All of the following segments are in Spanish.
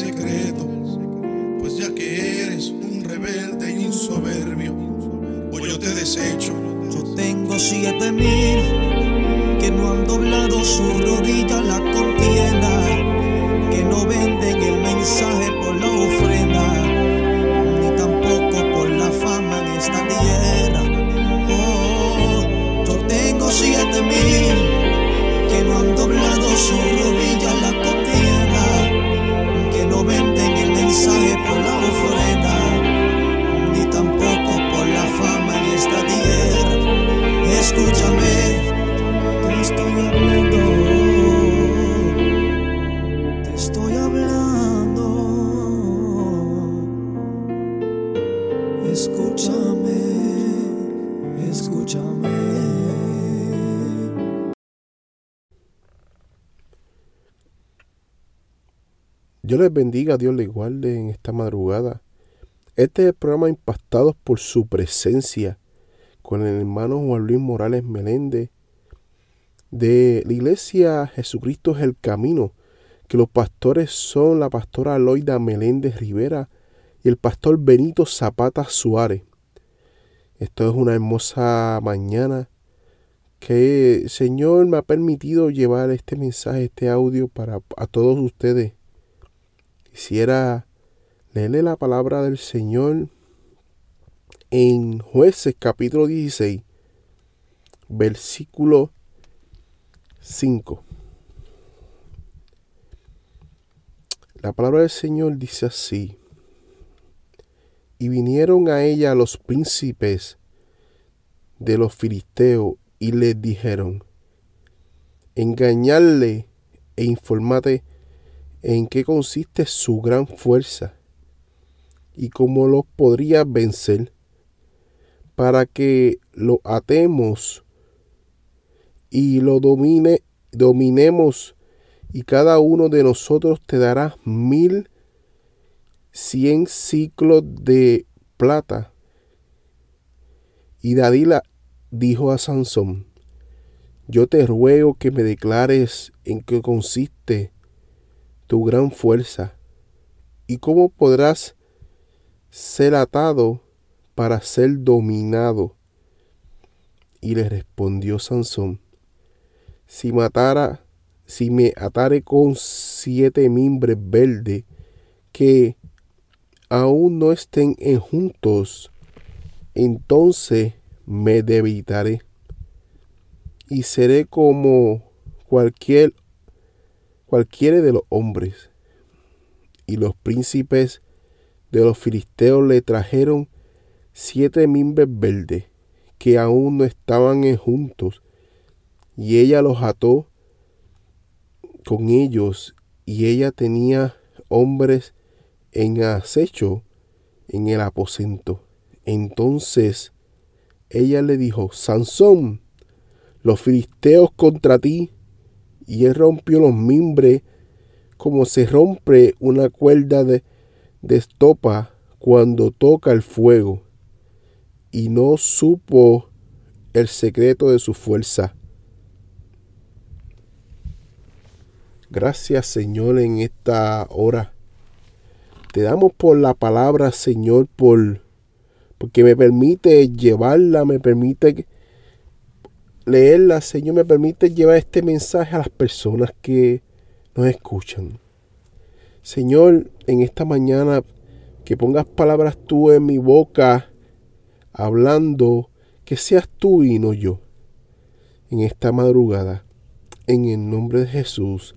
Mí Dios les bendiga, Dios les guarde en esta madrugada. Este es el programa Impactados por su presencia con el hermano Juan Luis Morales Meléndez de la iglesia Jesucristo es el Camino, que los pastores son la pastora Loida Meléndez Rivera y el pastor Benito Zapata Suárez. Esto es una hermosa mañana que el Señor me ha permitido llevar este mensaje, este audio para a todos ustedes. Quisiera leerle la palabra del Señor en Jueces capítulo 16, versículo 5. La palabra del Señor dice así. Y vinieron a ella los príncipes de los filisteos y les dijeron, engañarle e informate en qué consiste su gran fuerza y cómo los podría vencer para que lo atemos y lo domine, dominemos y cada uno de nosotros te dará mil cien ciclos de plata. Y Dalila dijo a Sansón, yo te ruego que me declares en qué consiste tu gran fuerza y cómo podrás ser atado para ser dominado. Y le respondió Sansón, si matara, si me atare con siete mimbres verdes que aún no estén juntos, entonces me debilitaré y seré como cualquier cualquiera de los hombres. Y los príncipes de los filisteos le trajeron siete mimbres verdes que aún no estaban juntos, y ella los ató con ellos, y ella tenía hombres en acecho en el aposento. Entonces ella le dijo, Sansón, los filisteos contra ti. Y él rompió los mimbres como se rompe una cuerda de, de estopa cuando toca el fuego. Y no supo el secreto de su fuerza. Gracias Señor en esta hora Te damos por la palabra, Señor, por porque me permite llevarla, me permite leerla, Señor, me permite llevar este mensaje a las personas que nos escuchan. Señor, en esta mañana que pongas palabras tú en mi boca, hablando, que seas tú y no yo. En esta madrugada, en el nombre de Jesús.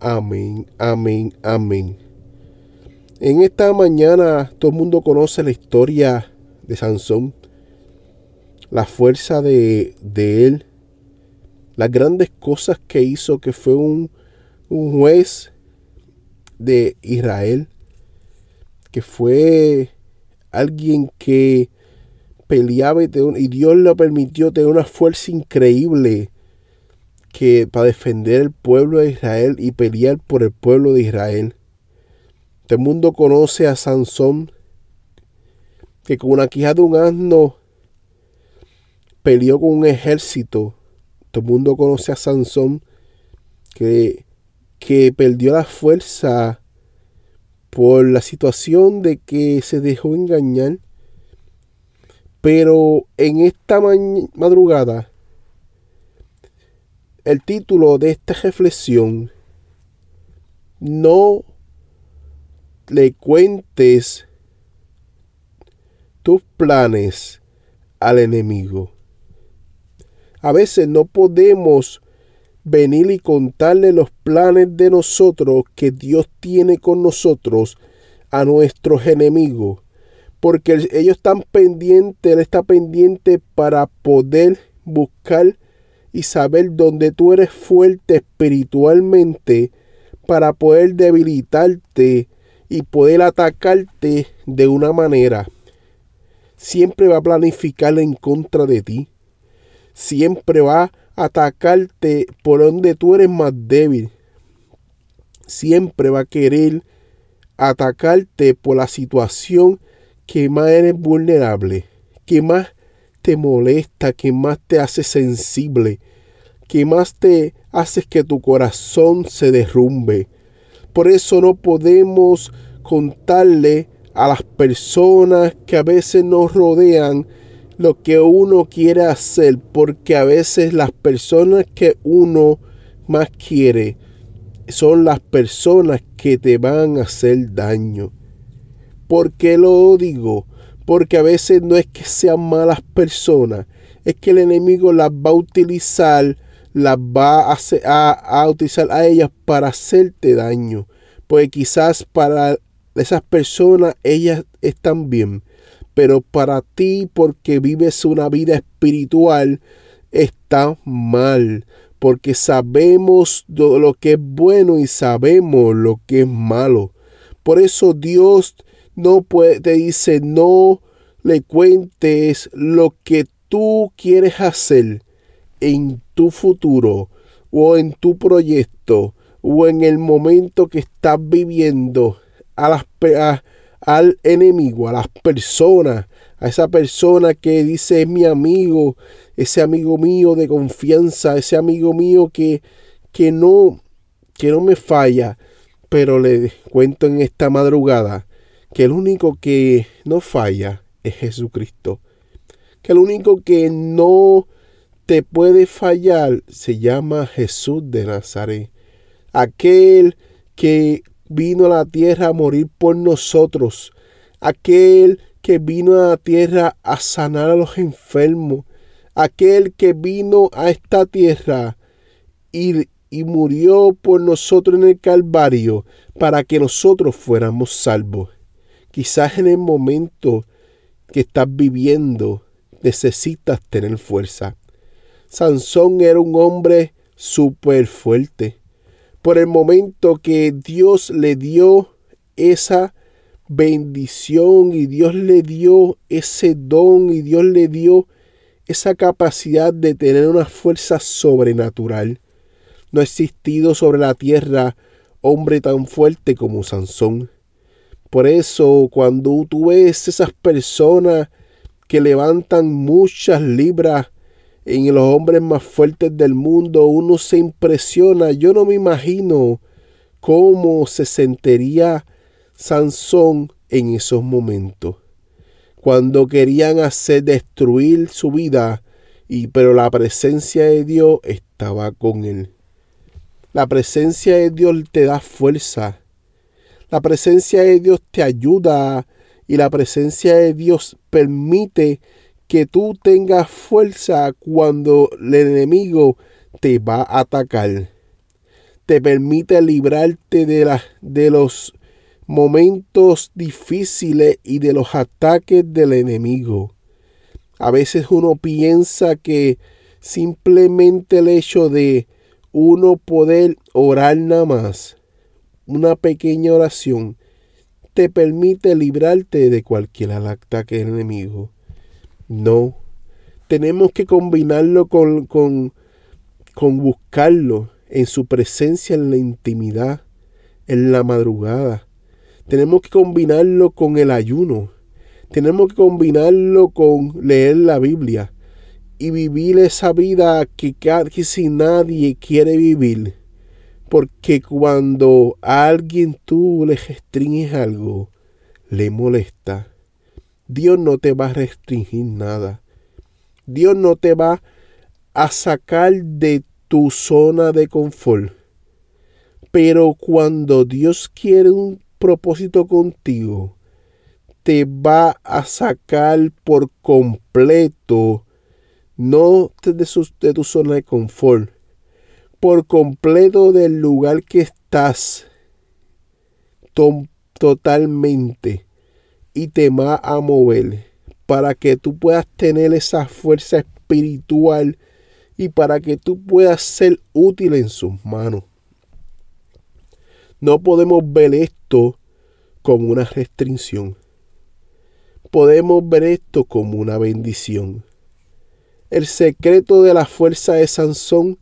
Amén, amén, amén. En esta mañana todo el mundo conoce la historia de Sansón, la fuerza de, él, las grandes cosas que hizo, que fue un, un juez de Israel, que fue alguien que peleaba y, Dios le permitió tener una fuerza increíble que para defender el pueblo de Israel y pelear por el pueblo de Israel. Todo el mundo conoce a Sansón, que con una quija de un asno peleó con un ejército. Todo el mundo conoce a Sansón, que, que perdió la fuerza por la situación de que se dejó engañar. Pero en esta madrugada, el título de esta reflexión, no le cuentes tus planes al enemigo. A veces no podemos venir y contarle los planes de nosotros que Dios tiene con nosotros a nuestros enemigos. Porque ellos están pendientes, Él está pendiente para poder buscar y saber dónde tú eres fuerte espiritualmente para poder debilitarte y poder atacarte de una manera siempre va a planificar en contra de ti. Siempre va a atacarte por donde tú eres más débil. Siempre va a querer atacarte por la situación que más eres vulnerable, que más te molesta, que más te hace sensible, que más te hace que tu corazón se derrumbe. Por eso no podemos contarle a las personas que a veces nos rodean lo que uno quiere hacer, porque a veces las personas que uno más quiere son las personas que te van a hacer daño. ¿Por qué lo digo? Porque a veces no es que sean malas personas, es que el enemigo las va a utilizar, las va a, a, a utilizar a ellas para hacerte daño. Porque quizás para esas personas, ellas están bien. Pero para ti, porque vives una vida espiritual, está mal. Porque sabemos lo que es bueno y sabemos lo que es malo. Por eso Dios no puede, te dice, no le cuentes lo que tú quieres hacer en tu futuro o en tu proyecto o en el momento que estás viviendo a las, al enemigo, a las personas, a esa persona que dice es mi amigo, ese amigo mío de confianza, ese amigo mío que, que, no, que no me falla, pero le cuento en esta madrugada que el único que no falla es Jesucristo, que el único que no te puede fallar se llama Jesús de Nazaret, aquel que vino a la tierra a morir por nosotros, aquel que vino a la tierra a sanar a los enfermos, aquel que vino a esta tierra y, y murió por nosotros en el Calvario para que nosotros fuéramos salvos. Quizás en el momento que estás viviendo necesitas tener fuerza. Sansón era un hombre súper fuerte por el momento que Dios le dio esa bendición y Dios le dio ese don y Dios le dio esa capacidad de tener una fuerza sobrenatural. No ha existido sobre la tierra hombre tan fuerte como Sansón. Por eso cuando tú ves esas personas que levantan muchas libras en los hombres más fuertes del mundo, uno se impresiona. Yo no me imagino cómo se sentiría Sansón en esos momentos. Cuando querían hacer destruir su vida, y pero la presencia de Dios estaba con él. La presencia de Dios te da fuerza. La presencia de Dios te ayuda y la presencia de Dios permite que tú tengas fuerza cuando el enemigo te va a atacar. Te permite librarte de, de los momentos difíciles y de los ataques del enemigo. A veces uno piensa que simplemente el hecho de uno poder orar nada más, una pequeña oración, te permite librarte de cualquier ataque del enemigo. No, tenemos que combinarlo con, con, con buscarlo en su presencia en la intimidad, en la madrugada. Tenemos que combinarlo con el ayuno. Tenemos que combinarlo con leer la Biblia y vivir esa vida que casi nadie quiere vivir. Porque cuando a alguien tú le restringes algo, le molesta. Dios no te va a restringir nada. Dios no te va a sacar de tu zona de confort. Pero cuando Dios quiere un propósito contigo, te va a sacar por completo no de, tu zona de confort, por completo del lugar que estás totalmente y te va a mover para que tú puedas tener esa fuerza espiritual y para que tú puedas ser útil en sus manos. No podemos ver esto como una restricción. Podemos ver esto como una bendición. El secreto de la fuerza de Sansón,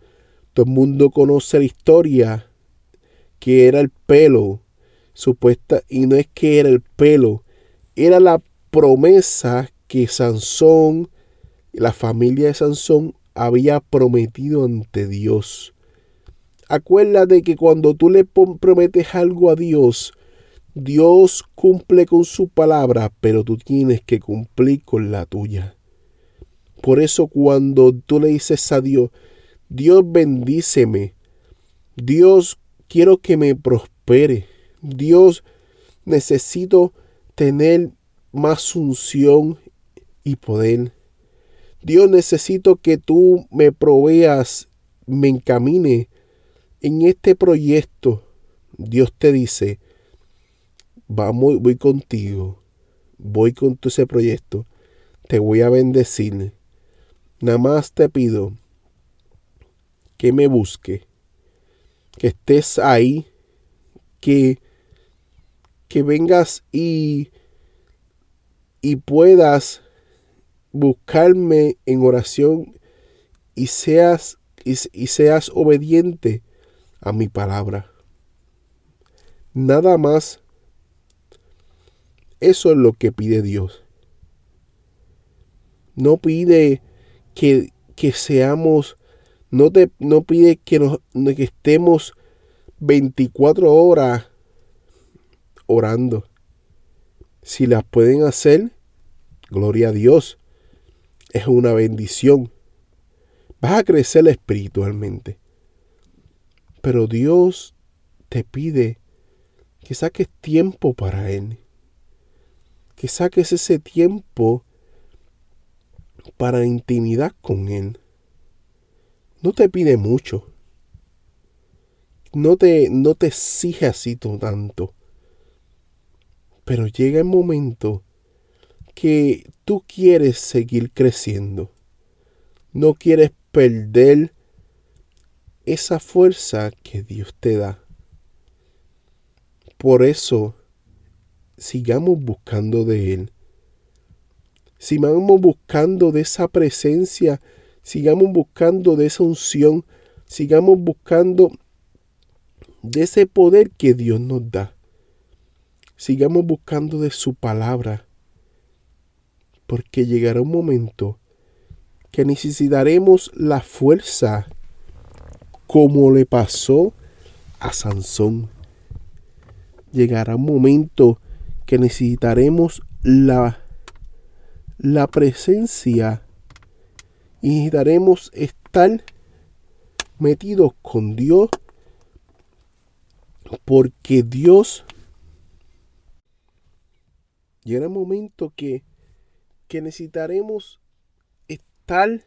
todo el mundo conoce la historia, que era el pelo, supuesta, y no es que era el pelo, era la promesa que Sansón, la familia de Sansón, había prometido ante Dios. Acuérdate que cuando tú le prometes algo a Dios, Dios cumple con su palabra, pero tú tienes que cumplir con la tuya. Por eso cuando tú le dices a Dios, Dios bendíceme, Dios quiero que me prospere, Dios necesito tener más unción y poder. Dios necesito que tú me proveas, me encamine en este proyecto. Dios te dice, vamos, voy contigo, voy con tu ese proyecto, te voy a bendecir Nada más te pido que me busque, que estés ahí, que, que vengas y, y puedas buscarme en oración y seas, y, y seas obediente a mi palabra. Nada más. Eso es lo que pide Dios. No pide que, seamos, no, te, no pide que, nos, que estemos 24 horas orando. Si las pueden hacer, gloria a Dios. Es una bendición. Vas a crecer espiritualmente. Pero Dios te pide que saques tiempo para Él. Que saques ese tiempo para intimidad con Él. No te pide mucho. No te, no te exige así tanto. Pero llega el momento que tú quieres seguir creciendo. No quieres perder esa fuerza que Dios te da. Por eso, sigamos buscando de Él sigamos buscando de esa presencia, sigamos buscando de esa unción, sigamos buscando de ese poder que Dios nos da. Sigamos buscando de su palabra, porque llegará un momento que necesitaremos la fuerza como le pasó a Sansón. llegará un momento que necesitaremos la, la presencia y necesitaremos estar metidos con Dios porque Dios llegará un momento que, que necesitaremos estar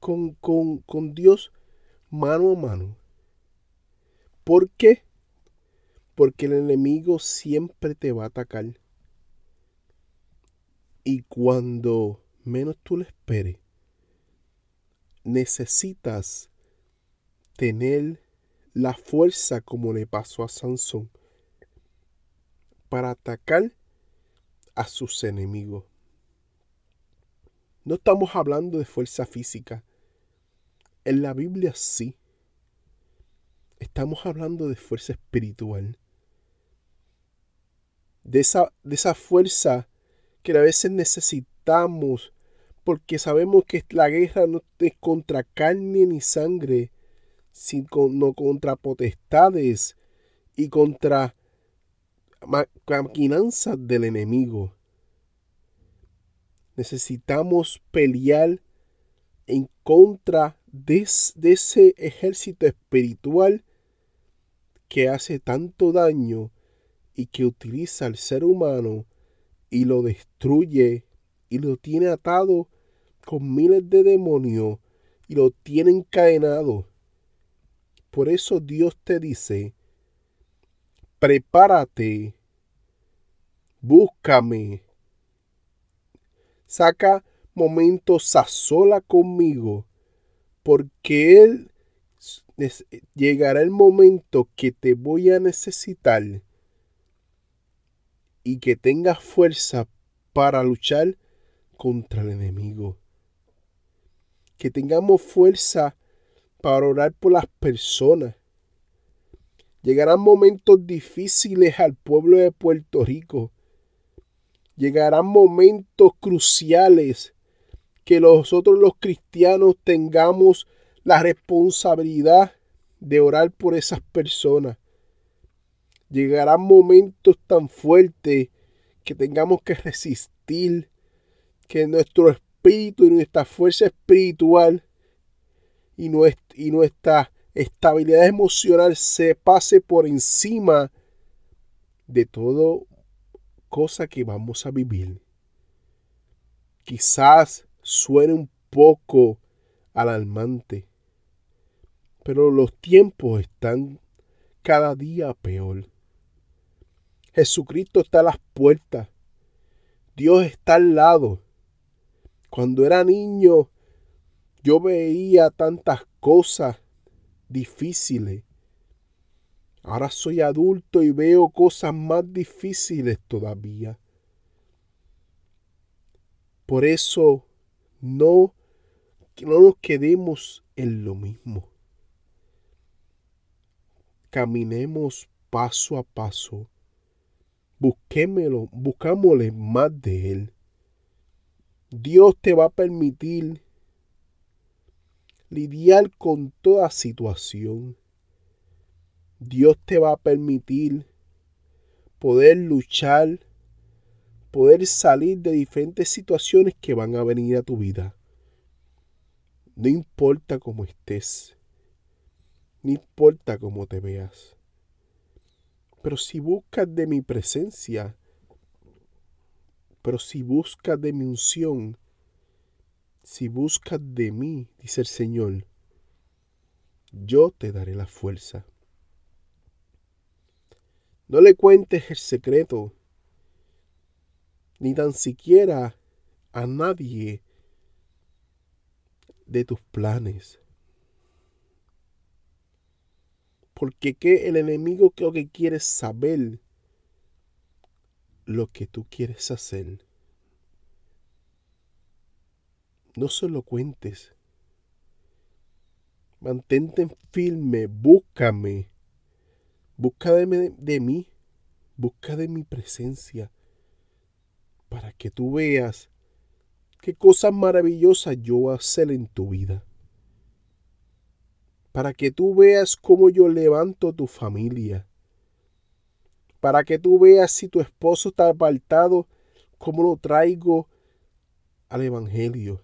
con, con, con Dios mano a mano. ¿Por qué? Porque el enemigo siempre te va a atacar. Y cuando menos tú lo esperes, necesitas tener la fuerza como le pasó a Sansón para atacar a sus enemigos. No estamos hablando de fuerza física. En la Biblia sí. Estamos hablando de fuerza espiritual. De esa, de esa fuerza que a veces necesitamos porque sabemos que la guerra no es contra carne ni sangre, sino contra potestades y contra maquinanzas del enemigo. Necesitamos pelear en contra de, ese ejército espiritual que hace tanto daño y que utiliza al ser humano y lo destruye y lo tiene atado con miles de demonios y lo tiene encadenado. Por eso Dios te dice, prepárate, búscame, saca momentos a sola conmigo, porque Él llegará el momento que te voy a necesitar y que tengas fuerza para luchar contra el enemigo. Que tengamos fuerza para orar por las personas. Llegarán momentos difíciles al pueblo de Puerto Rico. Llegarán momentos cruciales que nosotros los cristianos tengamos la responsabilidad de orar por esas personas. Llegarán momentos tan fuertes que tengamos que resistir, que nuestro espíritu y nuestra fuerza espiritual y, nuestra estabilidad emocional se pase por encima de todo cosa que vamos a vivir. Quizás suene un poco alarmante, pero los tiempos están cada día peor. Jesucristo está a las puertas. Dios está al lado. Cuando era niño, yo veía tantas cosas difíciles. Ahora soy adulto y veo cosas más difíciles todavía. Por eso no, no nos quedemos en lo mismo. Caminemos paso a paso. Busquémelo, buscámosle más de Él. Dios te va a permitir lidiar con toda situación. Dios te va a permitir poder luchar, poder salir de diferentes situaciones que van a venir a tu vida. No importa cómo estés, no importa cómo te veas. Pero si buscas de mi presencia, pero si buscas de mi unción, si buscas de mí, dice el Señor, yo te daré la fuerza. No le cuentes el secreto, ni tan siquiera a nadie de tus planes. Porque que el enemigo creo que quiere saber lo que tú quieres hacer. No se lo cuentes. Mantente firme, búscame. Busca de, de mí, busca de mi presencia, para que tú veas qué cosas maravillosas yo voy a hacer en tu vida. Para que tú veas cómo yo levanto tu familia. para que tú veas si tu esposo está apartado, cómo lo traigo al Evangelio.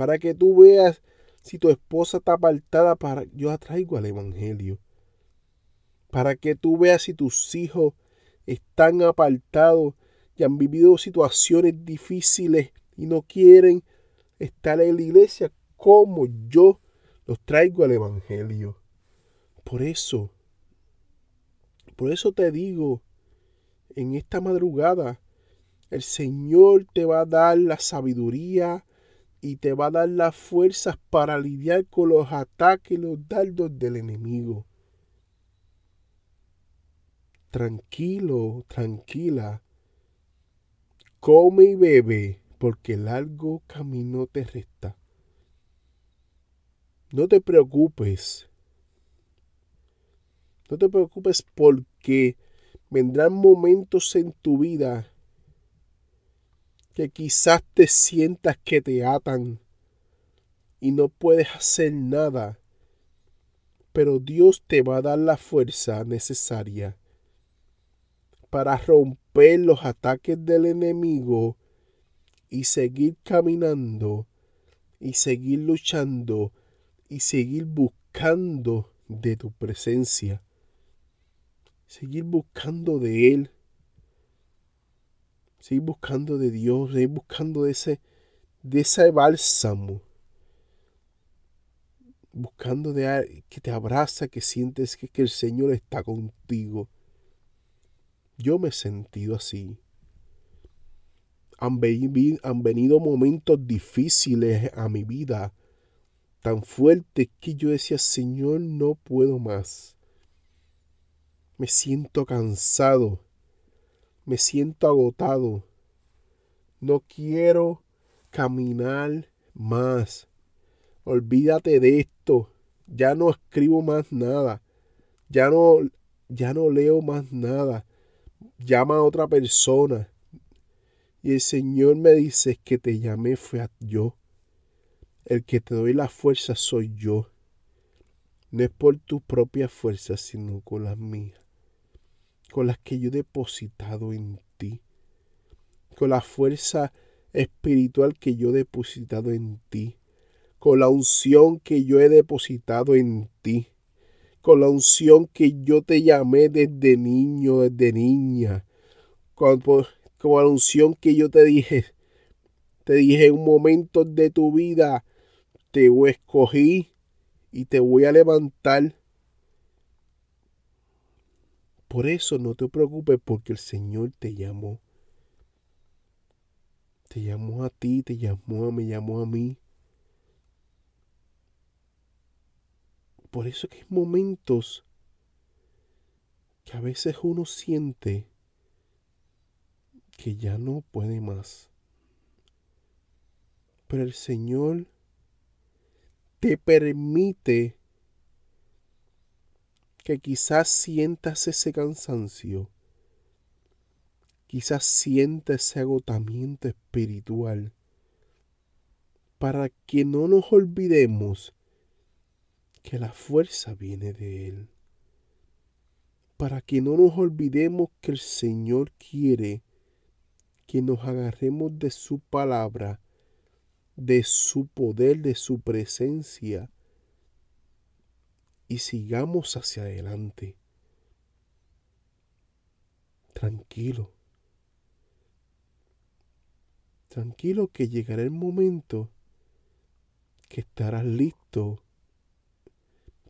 Para que tú veas si tu esposa está apartada, para yo la traigo al Evangelio. Para que tú veas si tus hijos están apartados y han vivido situaciones difíciles y no quieren estar en la iglesia como yo los traigo al Evangelio. Por eso, por eso te digo, en esta madrugada, el Señor te va a dar la sabiduría y te va a dar las fuerzas para lidiar con los ataques y los dardos del enemigo. Tranquilo, tranquila. Come y bebe, porque largo camino te resta. No te preocupes. No te preocupes porque vendrán momentos en tu vida que quizás te sientas que te atan y no puedes hacer nada, pero Dios te va a dar la fuerza necesaria para romper los ataques del enemigo y seguir caminando y seguir luchando y seguir buscando de tu presencia. Seguir buscando de Él. Seguir buscando de Dios. Seguir buscando de ese, de ese bálsamo. Buscando de que te abraza, que sientes que, que el Señor está contigo. Yo me he sentido así. Han, han venido momentos difíciles a mi vida tan fuerte que yo decía, Señor, no puedo más. Me siento cansado, me siento agotado, no quiero caminar más. Olvídate de esto, ya no escribo más nada, ya no, ya no leo más nada. Llama a otra persona. Y el Señor me dice que te llamé fue a yo. El que te doy la fuerza soy yo. No es por tu propia fuerza, sino con las mías. Con las que yo he depositado en ti. Con la fuerza espiritual que yo he depositado en ti. Con la unción que yo he depositado en ti. Con la unción que yo te llamé desde niño, desde niña. Con, la unción que yo te dije, te dije en un momento de tu vida, te escogí y te voy a levantar. Por eso no te preocupes porque el Señor te llamó. Te llamó a ti, te llamó, me llamó a mí. Por eso que hay momentos que a veces uno siente que ya no puede más. Pero el Señor te permite que quizás sientas ese cansancio, quizás sientas ese agotamiento espiritual, para que no nos olvidemos que la fuerza viene de Él, para que no nos olvidemos que el Señor quiere que nos agarremos de su palabra de su poder, de su presencia y sigamos hacia adelante. Tranquilo. Tranquilo que llegará el momento que estarás listo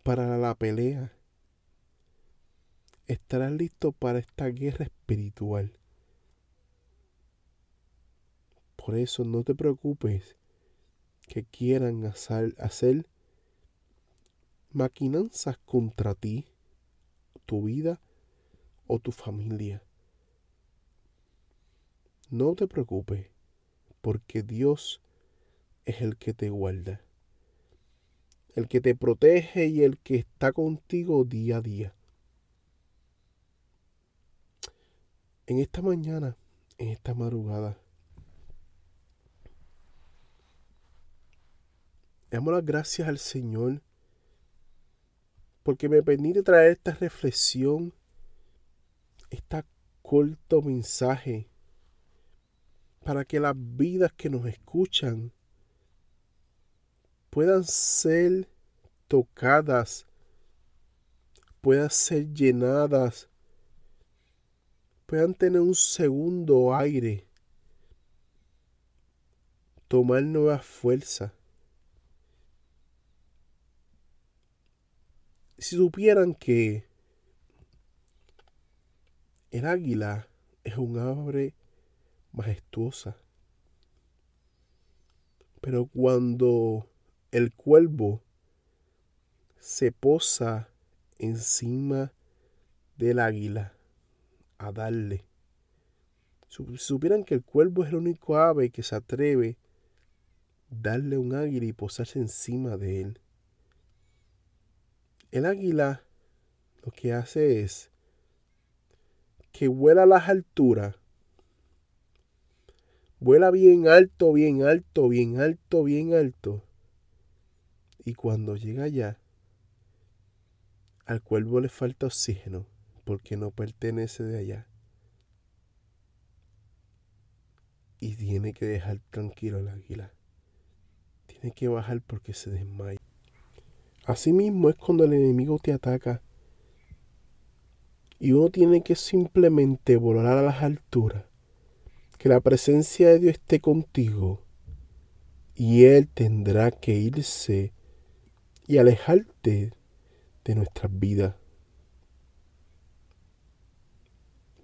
para la pelea. Estarás listo para esta guerra espiritual. Por eso no te preocupes que quieran hacer, hacer maquinanzas contra ti, tu vida o tu familia. No te preocupes, porque Dios es el que te guarda, el que te protege y el que está contigo día a día. En esta mañana, en esta madrugada, damos las gracias al Señor porque me permite traer esta reflexión este corto mensaje para que las vidas que nos escuchan puedan ser tocadas, puedan ser llenadas, puedan tener un segundo aire, tomar nueva fuerza. Si supieran que el águila es un ave majestuosa, pero cuando el cuervo se posa encima del águila a darle. Si supieran que el cuervo es el único ave que se atreve a darle un águila y posarse encima de él. El águila lo que hace es que vuela a las alturas, vuela bien alto, bien alto, bien alto, bien alto. Y cuando llega allá, al cuervo le falta oxígeno porque no pertenece de allá. Y tiene que dejar tranquilo al águila. Tiene que bajar porque se desmaya. Asimismo es cuando el enemigo te ataca y uno tiene que simplemente volar a las alturas, que la presencia de Dios esté contigo y Él tendrá que irse y alejarte de nuestras vidas.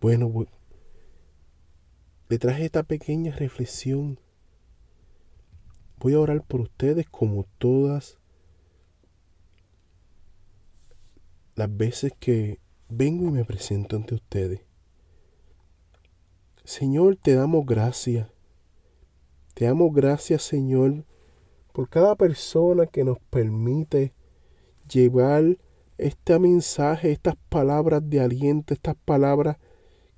Bueno, le traje esta pequeña reflexión. Voy a orar por ustedes como todas las veces que vengo y me presento ante ustedes. Señor, te damos gracias. Te damos gracias, Señor, por cada persona que nos permite llevar este mensaje, estas palabras de aliento, estas palabras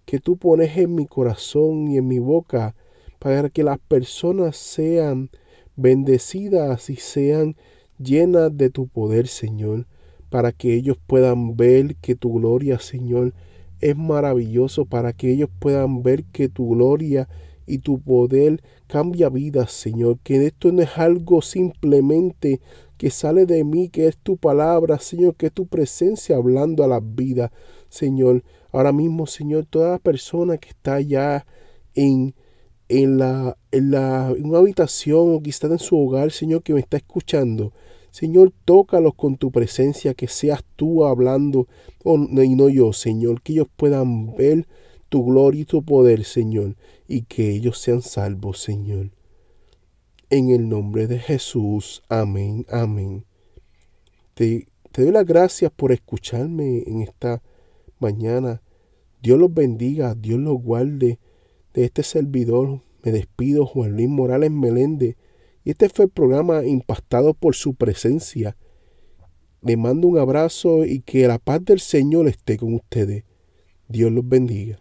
que tú pones en mi corazón y en mi boca para que las personas sean bendecidas y sean llenas de tu poder, Señor para que ellos puedan ver que tu gloria, Señor, es maravilloso, para que ellos puedan ver que tu gloria y tu poder cambia vidas, Señor, que esto no es algo simplemente que sale de mí, que es tu palabra, Señor, que es tu presencia hablando a las vidas, Señor. Ahora mismo, Señor, toda persona que está allá en, en, la, en, la, una habitación o que está en su hogar, Señor, que me está escuchando, Señor, tócalos con tu presencia, que seas tú hablando y no yo, Señor, que ellos puedan ver tu gloria y tu poder, Señor, y que ellos sean salvos, Señor. En el nombre de Jesús, amén, amén. Te, te doy las gracias por escucharme en esta mañana. Dios los bendiga, Dios los guarde. De este servidor me despido, Juan Luis Morales Meléndez este fue el programa impactado por su presencia. Le mando un abrazo y que la paz del Señor esté con ustedes. Dios los bendiga.